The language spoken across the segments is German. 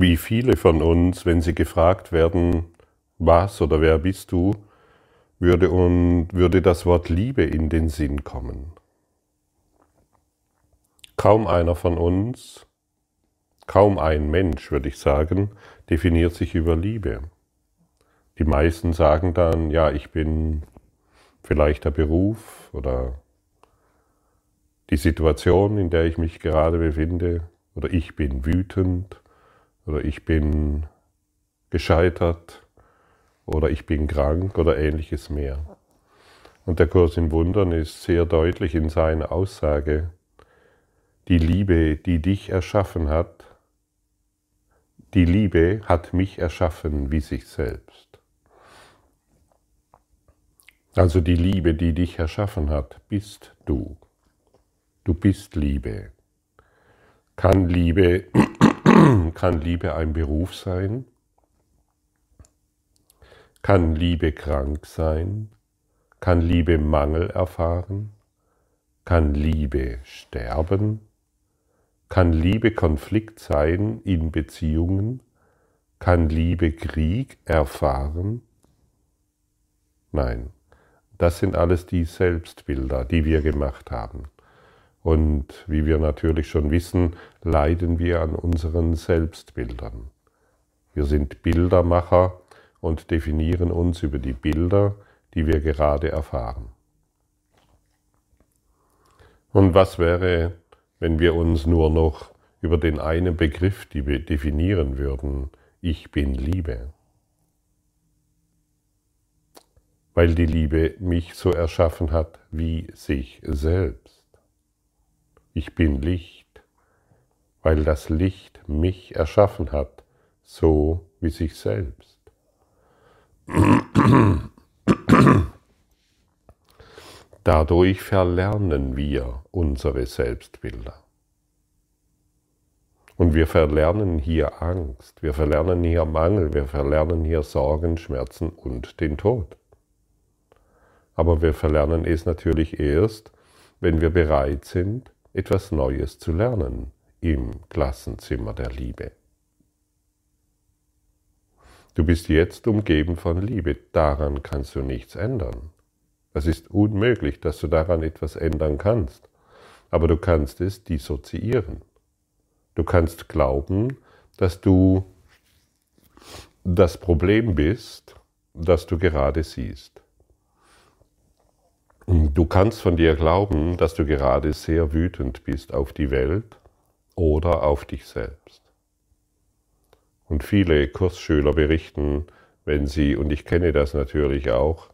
Wie viele von uns, wenn sie gefragt werden, was oder wer bist du, würde, und, würde das Wort Liebe in den Sinn kommen. Kaum einer von uns, kaum ein Mensch, würde ich sagen, definiert sich über Liebe. Die meisten sagen dann, ja, ich bin vielleicht der Beruf oder die Situation, in der ich mich gerade befinde, oder ich bin wütend, oder ich bin gescheitert, oder ich bin krank oder ähnliches mehr. Und der Kurs in Wundern ist sehr deutlich in seiner Aussage, die Liebe, die dich erschaffen hat, die Liebe hat mich erschaffen wie sich selbst. Also die Liebe, die dich erschaffen hat, bist du. Du bist Liebe. Kann Liebe, kann Liebe ein Beruf sein? Kann Liebe krank sein? Kann Liebe Mangel erfahren? Kann Liebe sterben? Kann Liebe Konflikt sein in Beziehungen? Kann Liebe Krieg erfahren? Nein, das sind alles die Selbstbilder, die wir gemacht haben. Und wie wir natürlich schon wissen, leiden wir an unseren Selbstbildern. Wir sind Bildermacher und definieren uns über die Bilder, die wir gerade erfahren. Und was wäre, wenn wir uns nur noch über den einen Begriff definieren würden, ich bin Liebe? Weil die Liebe mich so erschaffen hat wie sich selbst. Ich bin Licht, weil das Licht mich erschaffen hat, so wie sich selbst. Dadurch verlernen wir unsere Selbstbilder. Und wir verlernen hier Angst, wir verlernen hier Mangel, wir verlernen hier Sorgen, Schmerzen und den Tod. Aber wir verlernen es natürlich erst, wenn wir bereit sind, etwas Neues zu lernen im Klassenzimmer der Liebe. Du bist jetzt umgeben von Liebe, daran kannst du nichts ändern. Es ist unmöglich, dass du daran etwas ändern kannst, aber du kannst es dissoziieren. Du kannst glauben, dass du das Problem bist, das du gerade siehst. Du kannst von dir glauben, dass du gerade sehr wütend bist auf die Welt oder auf dich selbst. Und viele Kursschüler berichten, wenn sie, und ich kenne das natürlich auch,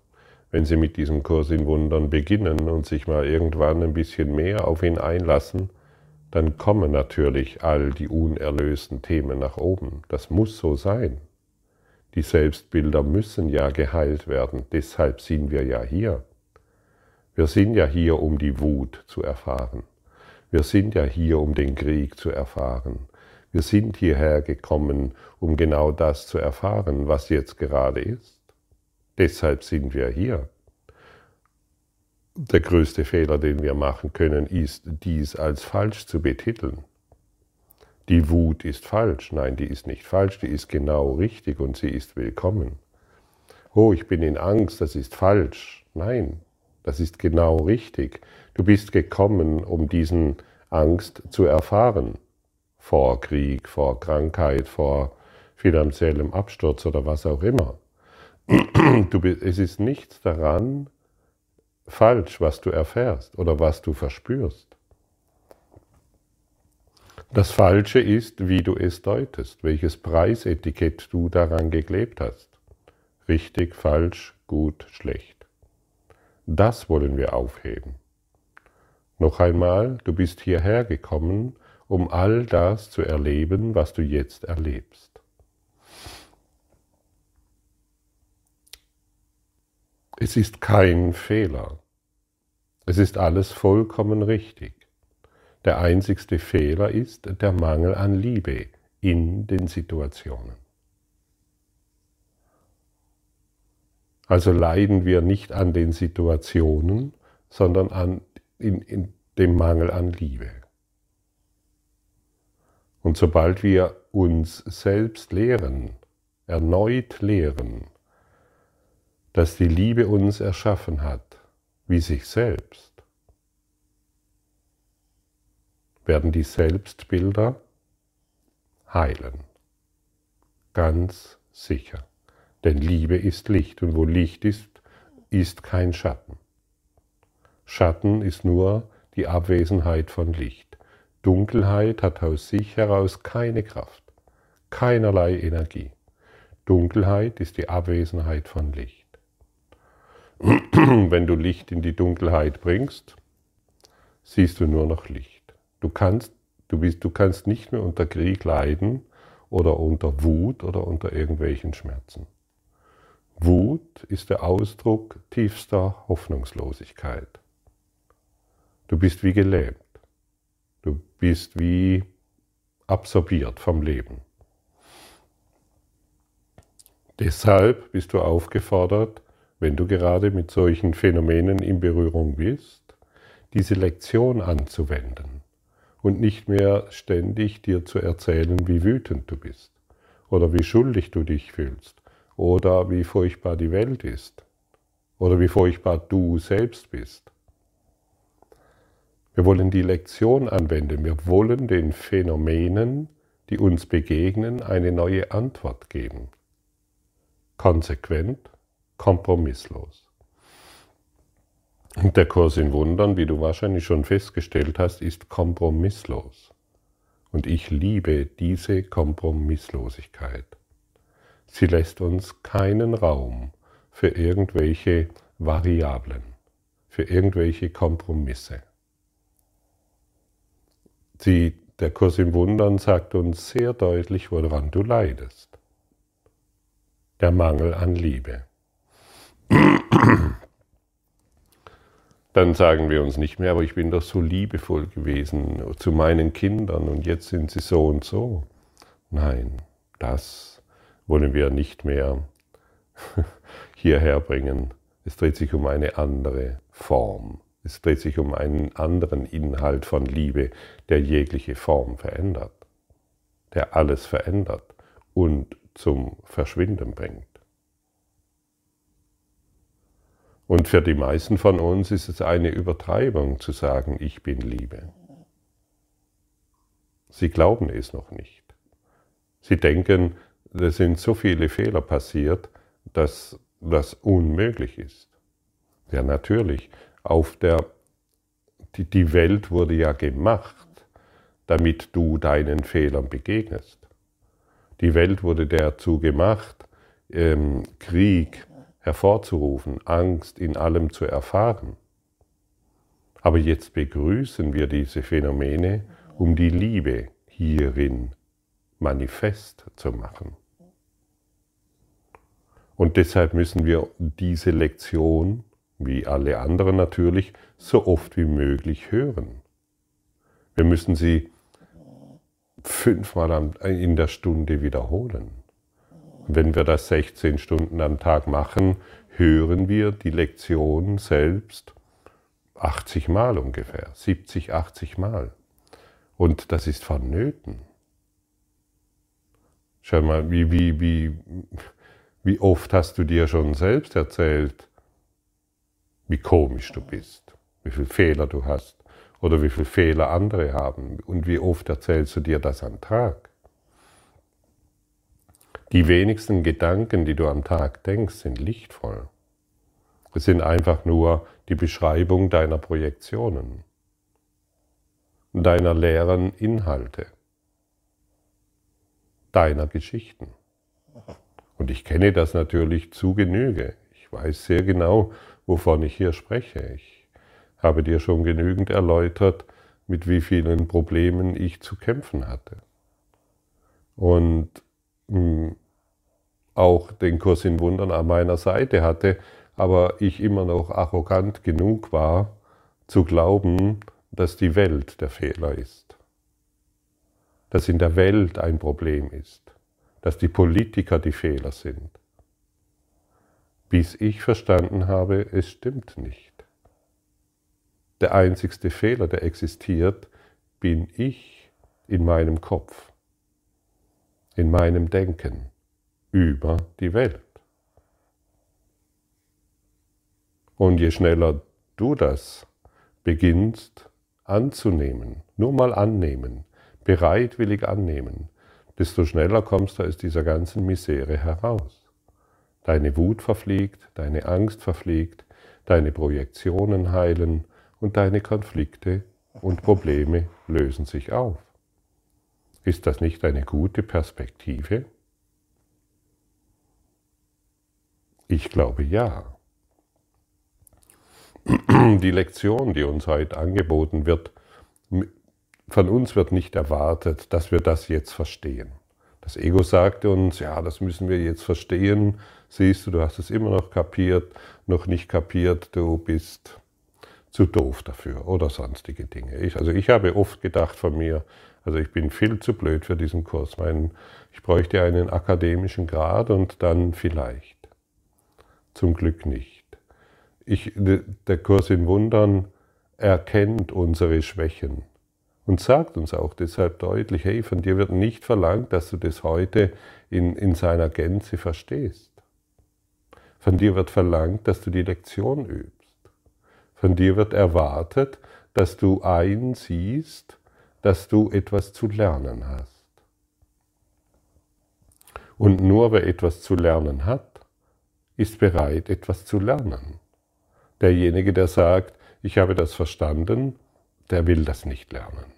wenn sie mit diesem Kurs in Wundern beginnen und sich mal irgendwann ein bisschen mehr auf ihn einlassen, dann kommen natürlich all die unerlösten Themen nach oben. Das muss so sein. Die Selbstbilder müssen ja geheilt werden, deshalb sind wir ja hier. Wir sind ja hier, um die Wut zu erfahren. Wir sind ja hier, um den Krieg zu erfahren. Wir sind hierher gekommen, um genau das zu erfahren, was jetzt gerade ist. Deshalb sind wir hier. Der größte Fehler, den wir machen können, ist, dies als falsch zu betiteln. Die Wut ist falsch. Nein, die ist nicht falsch, die ist genau richtig und sie ist willkommen. Oh, ich bin in Angst, das ist falsch. Nein, das ist genau richtig. Du bist gekommen, um diesen Angst zu erfahren vor Krieg, vor Krankheit, vor finanziellem Absturz oder was auch immer. Du, es ist nichts daran falsch, was du erfährst oder was du verspürst. Das Falsche ist, wie du es deutest, welches Preisetikett du daran geklebt hast. Richtig, falsch, gut, schlecht. Das wollen wir aufheben. Noch einmal, du bist hierher gekommen, um all das zu erleben, was du jetzt erlebst. Es ist kein Fehler. Es ist alles vollkommen richtig. Der einzigste Fehler ist der Mangel an Liebe in den Situationen. Also leiden wir nicht an den Situationen, sondern an in, in dem Mangel an Liebe. Und sobald wir uns selbst lehren, erneut lehren, dass die Liebe uns erschaffen hat, wie sich selbst, werden die Selbstbilder heilen. Ganz sicher. Denn Liebe ist Licht und wo Licht ist, ist kein Schatten. Schatten ist nur die Abwesenheit von Licht. Dunkelheit hat aus sich heraus keine Kraft, keinerlei Energie. Dunkelheit ist die Abwesenheit von Licht. Wenn du Licht in die Dunkelheit bringst, siehst du nur noch Licht. Du kannst, du, bist, du kannst nicht mehr unter Krieg leiden oder unter Wut oder unter irgendwelchen Schmerzen. Wut ist der Ausdruck tiefster Hoffnungslosigkeit. Du bist wie gelähmt. Du bist wie absorbiert vom Leben. Deshalb bist du aufgefordert, wenn du gerade mit solchen Phänomenen in Berührung bist, diese Lektion anzuwenden und nicht mehr ständig dir zu erzählen, wie wütend du bist oder wie schuldig du dich fühlst oder wie furchtbar die Welt ist oder wie furchtbar du selbst bist. Wir wollen die Lektion anwenden, wir wollen den Phänomenen, die uns begegnen, eine neue Antwort geben. Konsequent, kompromisslos. Und der Kurs in Wundern, wie du wahrscheinlich schon festgestellt hast, ist kompromisslos. Und ich liebe diese Kompromisslosigkeit. Sie lässt uns keinen Raum für irgendwelche Variablen, für irgendwelche Kompromisse. Sie, der Kurs im Wundern sagt uns sehr deutlich, woran du leidest. Der Mangel an Liebe. Dann sagen wir uns nicht mehr, aber ich bin doch so liebevoll gewesen zu meinen Kindern und jetzt sind sie so und so. Nein, das wollen wir nicht mehr hierher bringen. Es dreht sich um eine andere Form. Es dreht sich um einen anderen Inhalt von Liebe, der jegliche Form verändert, der alles verändert und zum Verschwinden bringt. Und für die meisten von uns ist es eine Übertreibung zu sagen, ich bin Liebe. Sie glauben es noch nicht. Sie denken, es sind so viele Fehler passiert, dass das unmöglich ist. Ja, natürlich auf der, die, die Welt wurde ja gemacht, damit du deinen Fehlern begegnest. Die Welt wurde dazu gemacht, ähm, Krieg hervorzurufen, Angst in allem zu erfahren. Aber jetzt begrüßen wir diese Phänomene, um die Liebe hierin manifest zu machen. Und deshalb müssen wir diese Lektion wie alle anderen natürlich, so oft wie möglich hören. Wir müssen sie fünfmal in der Stunde wiederholen. Wenn wir das 16 Stunden am Tag machen, hören wir die Lektion selbst 80 Mal ungefähr, 70, 80 Mal. Und das ist vonnöten. Schau mal, wie, wie, wie, wie oft hast du dir schon selbst erzählt, wie komisch du bist, wie viele Fehler du hast oder wie viele Fehler andere haben und wie oft erzählst du dir das am Tag. Die wenigsten Gedanken, die du am Tag denkst, sind lichtvoll. Es sind einfach nur die Beschreibung deiner Projektionen, deiner leeren Inhalte, deiner Geschichten. Und ich kenne das natürlich zu Genüge. Ich weiß sehr genau, wovon ich hier spreche. Ich habe dir schon genügend erläutert, mit wie vielen Problemen ich zu kämpfen hatte. Und hm, auch den Kurs in Wundern an meiner Seite hatte, aber ich immer noch arrogant genug war, zu glauben, dass die Welt der Fehler ist. Dass in der Welt ein Problem ist. Dass die Politiker die Fehler sind bis ich verstanden habe, es stimmt nicht. Der einzigste Fehler, der existiert, bin ich in meinem Kopf. in meinem Denken über die Welt. Und je schneller du das beginnst anzunehmen, nur mal annehmen, bereitwillig annehmen, desto schneller kommst du aus dieser ganzen Misere heraus. Deine Wut verfliegt, deine Angst verfliegt, deine Projektionen heilen und deine Konflikte und Probleme lösen sich auf. Ist das nicht eine gute Perspektive? Ich glaube ja. Die Lektion, die uns heute angeboten wird, von uns wird nicht erwartet, dass wir das jetzt verstehen. Das Ego sagte uns, ja, das müssen wir jetzt verstehen. Siehst du, du hast es immer noch kapiert, noch nicht kapiert, du bist zu doof dafür oder sonstige Dinge. Ich, also ich habe oft gedacht von mir, also ich bin viel zu blöd für diesen Kurs. Mein, ich bräuchte einen akademischen Grad und dann vielleicht. Zum Glück nicht. Ich, der Kurs in Wundern erkennt unsere Schwächen und sagt uns auch deshalb deutlich, hey, von dir wird nicht verlangt, dass du das heute in, in seiner Gänze verstehst. Von dir wird verlangt, dass du die Lektion übst. Von dir wird erwartet, dass du einsiehst, dass du etwas zu lernen hast. Und nur wer etwas zu lernen hat, ist bereit, etwas zu lernen. Derjenige, der sagt, ich habe das verstanden, der will das nicht lernen.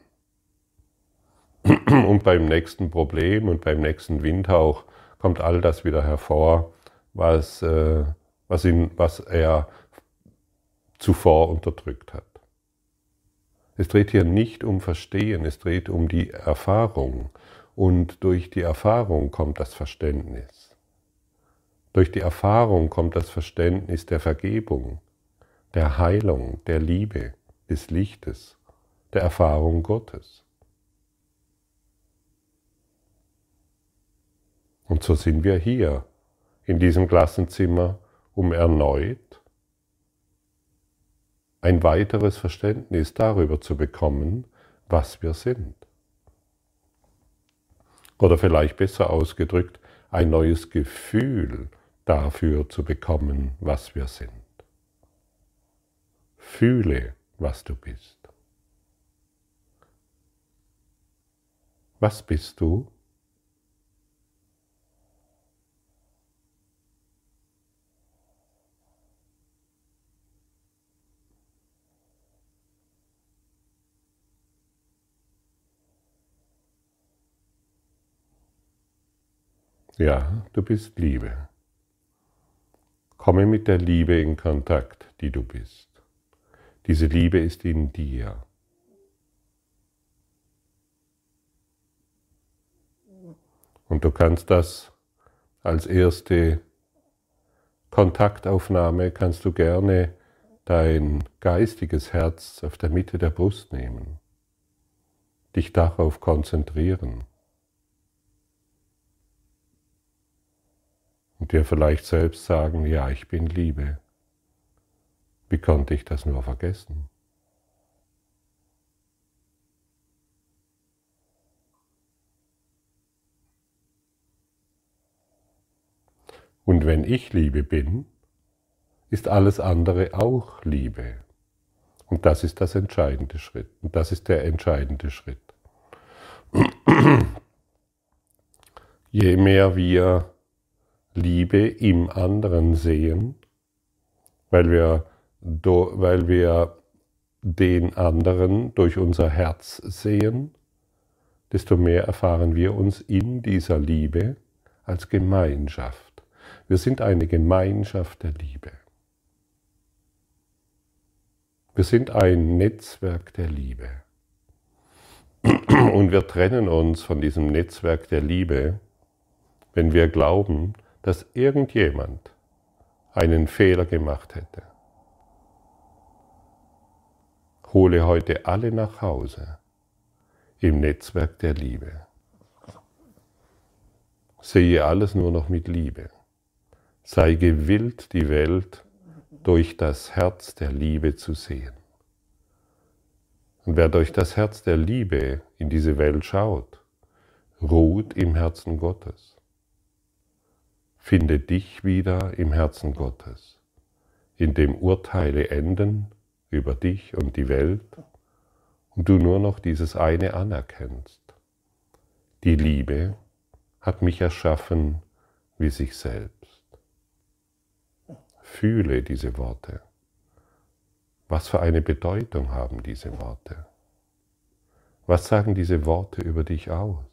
Und beim nächsten Problem und beim nächsten Windhauch kommt all das wieder hervor, was, äh, was, ihn, was er zuvor unterdrückt hat. Es dreht hier nicht um Verstehen, es dreht um die Erfahrung. Und durch die Erfahrung kommt das Verständnis. Durch die Erfahrung kommt das Verständnis der Vergebung, der Heilung, der Liebe, des Lichtes, der Erfahrung Gottes. Und so sind wir hier in diesem Klassenzimmer, um erneut ein weiteres Verständnis darüber zu bekommen, was wir sind. Oder vielleicht besser ausgedrückt, ein neues Gefühl dafür zu bekommen, was wir sind. Fühle, was du bist. Was bist du? Ja, du bist Liebe. Komme mit der Liebe in Kontakt, die du bist. Diese Liebe ist in dir. Und du kannst das als erste Kontaktaufnahme, kannst du gerne dein geistiges Herz auf der Mitte der Brust nehmen, dich darauf konzentrieren. Und dir vielleicht selbst sagen, ja, ich bin Liebe. Wie konnte ich das nur vergessen? Und wenn ich Liebe bin, ist alles andere auch Liebe. Und das ist das entscheidende Schritt. Und das ist der entscheidende Schritt. Je mehr wir Liebe im anderen sehen, weil wir, weil wir den anderen durch unser Herz sehen, desto mehr erfahren wir uns in dieser Liebe als Gemeinschaft. Wir sind eine Gemeinschaft der Liebe. Wir sind ein Netzwerk der Liebe. Und wir trennen uns von diesem Netzwerk der Liebe, wenn wir glauben, dass irgendjemand einen Fehler gemacht hätte. Hole heute alle nach Hause im Netzwerk der Liebe. Sehe alles nur noch mit Liebe. Sei gewillt, die Welt durch das Herz der Liebe zu sehen. Und wer durch das Herz der Liebe in diese Welt schaut, ruht im Herzen Gottes. Finde dich wieder im Herzen Gottes, in dem Urteile enden über dich und die Welt und du nur noch dieses eine anerkennst. Die Liebe hat mich erschaffen wie sich selbst. Fühle diese Worte. Was für eine Bedeutung haben diese Worte? Was sagen diese Worte über dich aus?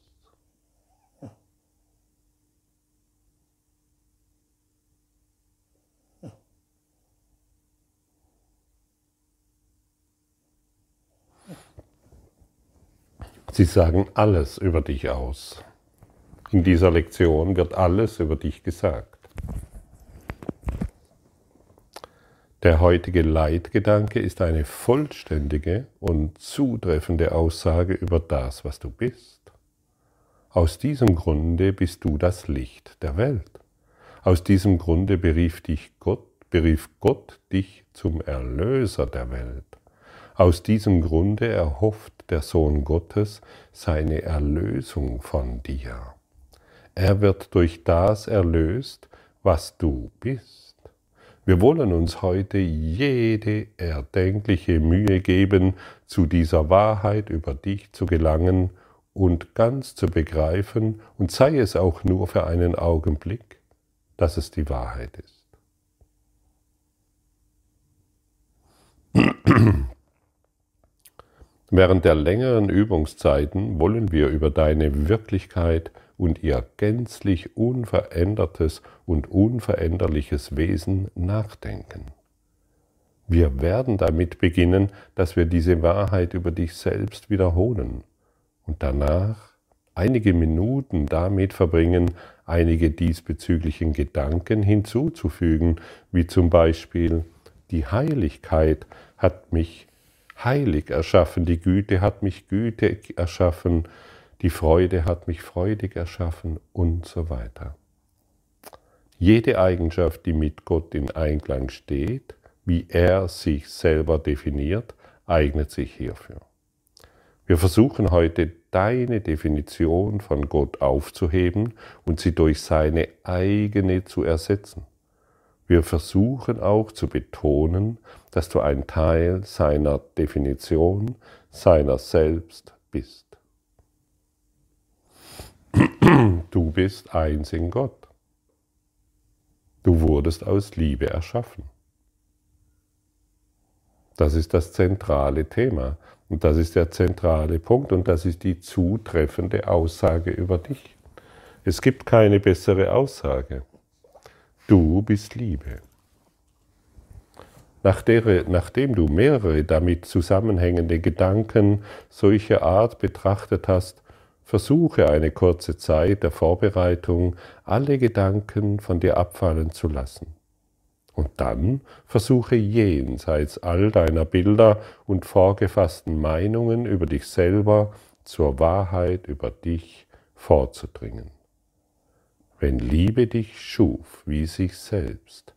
Sie sagen alles über dich aus. In dieser Lektion wird alles über dich gesagt. Der heutige Leitgedanke ist eine vollständige und zutreffende Aussage über das, was du bist. Aus diesem Grunde bist du das Licht der Welt. Aus diesem Grunde berief dich Gott, berief Gott dich zum Erlöser der Welt. Aus diesem Grunde erhofft der Sohn Gottes seine Erlösung von dir. Er wird durch das erlöst, was du bist. Wir wollen uns heute jede erdenkliche Mühe geben, zu dieser Wahrheit über dich zu gelangen und ganz zu begreifen, und sei es auch nur für einen Augenblick, dass es die Wahrheit ist. Während der längeren Übungszeiten wollen wir über deine Wirklichkeit und ihr gänzlich unverändertes und unveränderliches Wesen nachdenken. Wir werden damit beginnen, dass wir diese Wahrheit über dich selbst wiederholen und danach einige Minuten damit verbringen, einige diesbezüglichen Gedanken hinzuzufügen, wie zum Beispiel die Heiligkeit hat mich heilig erschaffen, die Güte hat mich gütig erschaffen, die Freude hat mich freudig erschaffen und so weiter. Jede Eigenschaft, die mit Gott in Einklang steht, wie er sich selber definiert, eignet sich hierfür. Wir versuchen heute deine Definition von Gott aufzuheben und sie durch seine eigene zu ersetzen. Wir versuchen auch zu betonen, dass du ein Teil seiner Definition, seiner selbst bist. Du bist eins in Gott. Du wurdest aus Liebe erschaffen. Das ist das zentrale Thema und das ist der zentrale Punkt und das ist die zutreffende Aussage über dich. Es gibt keine bessere Aussage. Du bist Liebe. Nachdem du mehrere damit zusammenhängende Gedanken solcher Art betrachtet hast, versuche eine kurze Zeit der Vorbereitung, alle Gedanken von dir abfallen zu lassen. Und dann versuche jenseits all deiner Bilder und vorgefassten Meinungen über dich selber zur Wahrheit über dich vorzudringen. Wenn Liebe dich schuf wie sich selbst,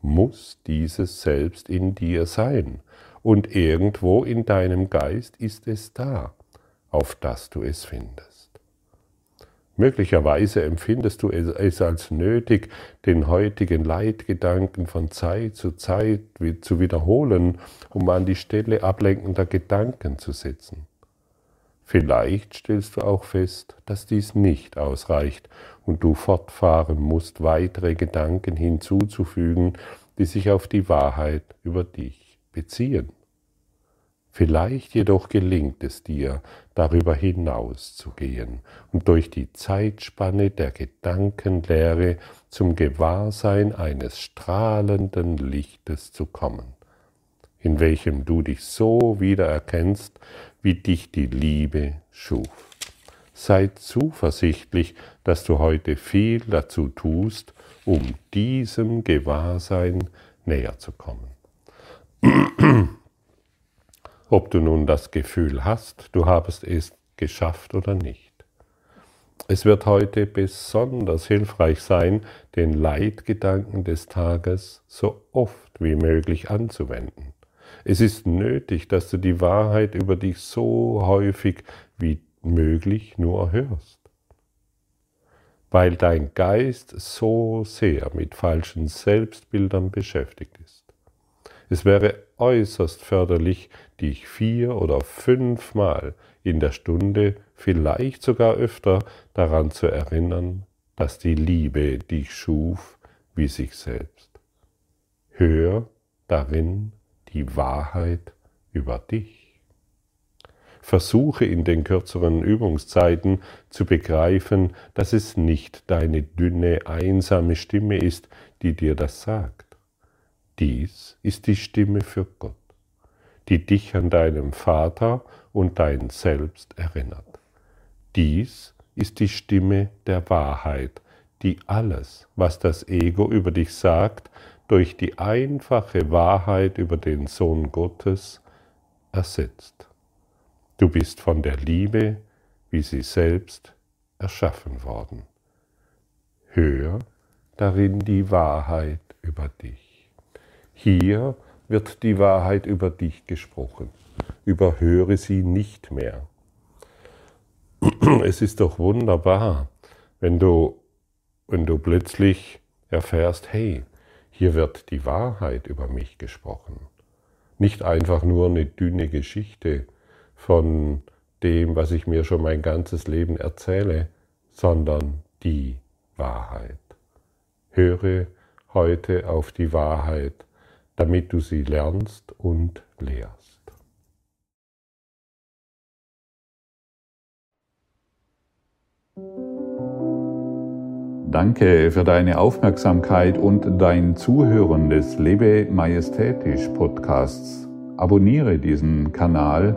muss dieses Selbst in dir sein, und irgendwo in deinem Geist ist es da, auf das du es findest. Möglicherweise empfindest du es als nötig, den heutigen Leitgedanken von Zeit zu Zeit zu wiederholen, um an die Stelle ablenkender Gedanken zu setzen. Vielleicht stellst du auch fest, dass dies nicht ausreicht und du fortfahren musst, weitere Gedanken hinzuzufügen, die sich auf die Wahrheit über dich beziehen. Vielleicht jedoch gelingt es dir, darüber hinaus zu gehen und durch die Zeitspanne der Gedankenlehre zum Gewahrsein eines strahlenden Lichtes zu kommen, in welchem du dich so wiedererkennst, wie dich die Liebe schuf. Sei zuversichtlich, dass du heute viel dazu tust, um diesem Gewahrsein näher zu kommen. Ob du nun das Gefühl hast, du habest es geschafft oder nicht. Es wird heute besonders hilfreich sein, den Leitgedanken des Tages so oft wie möglich anzuwenden. Es ist nötig, dass du die Wahrheit über dich so häufig wie möglich nur hörst. weil dein Geist so sehr mit falschen Selbstbildern beschäftigt ist. Es wäre äußerst förderlich, dich vier oder fünfmal in der Stunde, vielleicht sogar öfter, daran zu erinnern, dass die Liebe dich schuf wie sich selbst. Hör darin die Wahrheit über dich. Versuche in den kürzeren Übungszeiten zu begreifen, dass es nicht deine dünne, einsame Stimme ist, die dir das sagt. Dies ist die Stimme für Gott, die dich an deinem Vater und dein Selbst erinnert. Dies ist die Stimme der Wahrheit, die alles, was das Ego über dich sagt, durch die einfache Wahrheit über den Sohn Gottes ersetzt. Du bist von der Liebe, wie sie selbst, erschaffen worden. Hör darin die Wahrheit über dich. Hier wird die Wahrheit über dich gesprochen. Überhöre sie nicht mehr. Es ist doch wunderbar, wenn du, wenn du plötzlich erfährst, hey, hier wird die Wahrheit über mich gesprochen. Nicht einfach nur eine dünne Geschichte von dem, was ich mir schon mein ganzes Leben erzähle, sondern die Wahrheit. Höre heute auf die Wahrheit, damit du sie lernst und lehrst. Danke für deine Aufmerksamkeit und dein Zuhören des Lebe Majestätisch Podcasts. Abonniere diesen Kanal,